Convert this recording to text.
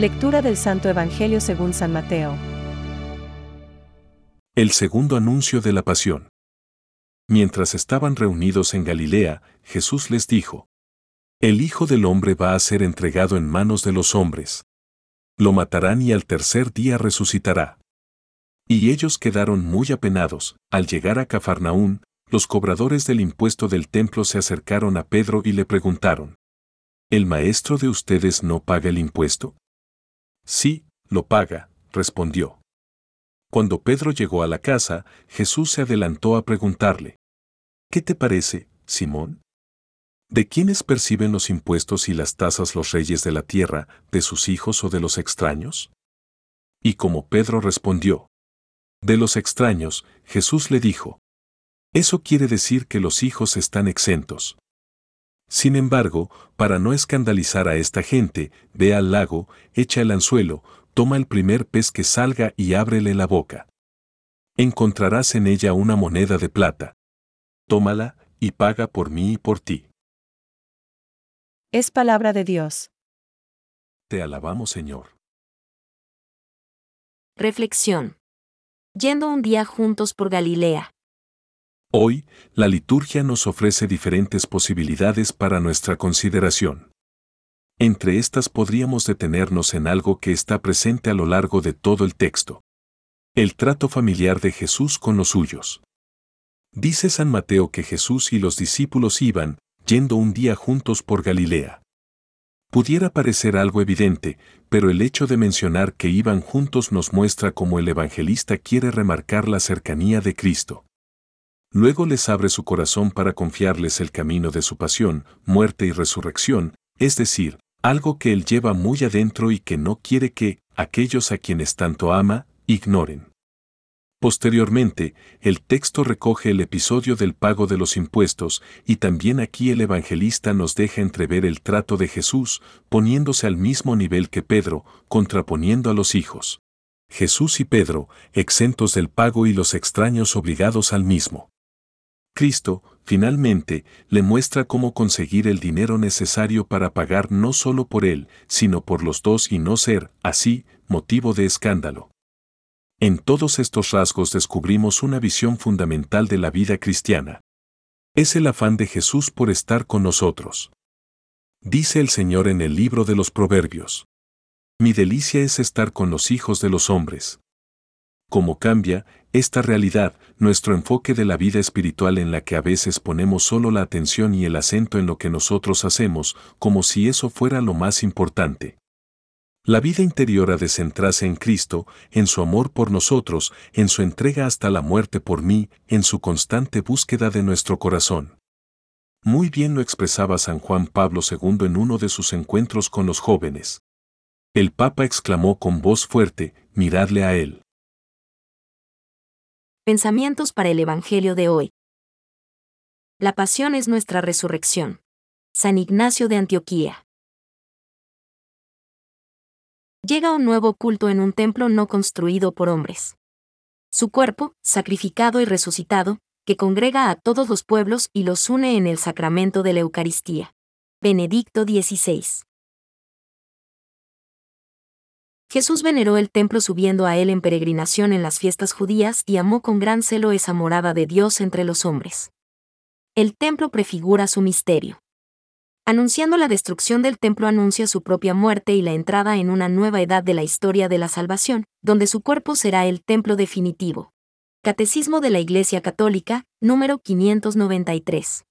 Lectura del Santo Evangelio según San Mateo. El segundo anuncio de la pasión. Mientras estaban reunidos en Galilea, Jesús les dijo, El Hijo del Hombre va a ser entregado en manos de los hombres. Lo matarán y al tercer día resucitará. Y ellos quedaron muy apenados. Al llegar a Cafarnaún, los cobradores del impuesto del templo se acercaron a Pedro y le preguntaron, ¿El maestro de ustedes no paga el impuesto? Sí, lo paga, respondió. Cuando Pedro llegó a la casa, Jesús se adelantó a preguntarle, ¿Qué te parece, Simón? ¿De quiénes perciben los impuestos y las tasas los reyes de la tierra, de sus hijos o de los extraños? Y como Pedro respondió, de los extraños, Jesús le dijo, eso quiere decir que los hijos están exentos. Sin embargo, para no escandalizar a esta gente, ve al lago, echa el anzuelo, toma el primer pez que salga y ábrele la boca. Encontrarás en ella una moneda de plata. Tómala y paga por mí y por ti. Es palabra de Dios. Te alabamos, Señor. Reflexión. Yendo un día juntos por Galilea. Hoy, la liturgia nos ofrece diferentes posibilidades para nuestra consideración. Entre estas podríamos detenernos en algo que está presente a lo largo de todo el texto. El trato familiar de Jesús con los suyos. Dice San Mateo que Jesús y los discípulos iban, yendo un día juntos por Galilea. Pudiera parecer algo evidente, pero el hecho de mencionar que iban juntos nos muestra cómo el evangelista quiere remarcar la cercanía de Cristo. Luego les abre su corazón para confiarles el camino de su pasión, muerte y resurrección, es decir, algo que él lleva muy adentro y que no quiere que, aquellos a quienes tanto ama, ignoren. Posteriormente, el texto recoge el episodio del pago de los impuestos y también aquí el evangelista nos deja entrever el trato de Jesús, poniéndose al mismo nivel que Pedro, contraponiendo a los hijos. Jesús y Pedro, exentos del pago y los extraños obligados al mismo. Cristo, finalmente, le muestra cómo conseguir el dinero necesario para pagar no solo por él, sino por los dos y no ser, así, motivo de escándalo. En todos estos rasgos descubrimos una visión fundamental de la vida cristiana. Es el afán de Jesús por estar con nosotros. Dice el Señor en el libro de los Proverbios. Mi delicia es estar con los hijos de los hombres. Cómo cambia, esta realidad, nuestro enfoque de la vida espiritual en la que a veces ponemos solo la atención y el acento en lo que nosotros hacemos, como si eso fuera lo más importante. La vida interior ha de centrarse en Cristo, en su amor por nosotros, en su entrega hasta la muerte por mí, en su constante búsqueda de nuestro corazón. Muy bien lo expresaba San Juan Pablo II en uno de sus encuentros con los jóvenes. El Papa exclamó con voz fuerte, miradle a él. Pensamientos para el Evangelio de hoy. La pasión es nuestra resurrección. San Ignacio de Antioquía. Llega un nuevo culto en un templo no construido por hombres. Su cuerpo, sacrificado y resucitado, que congrega a todos los pueblos y los une en el sacramento de la Eucaristía. Benedicto XVI. Jesús veneró el templo subiendo a él en peregrinación en las fiestas judías y amó con gran celo esa morada de Dios entre los hombres. El templo prefigura su misterio. Anunciando la destrucción del templo anuncia su propia muerte y la entrada en una nueva edad de la historia de la salvación, donde su cuerpo será el templo definitivo. Catecismo de la Iglesia Católica, número 593.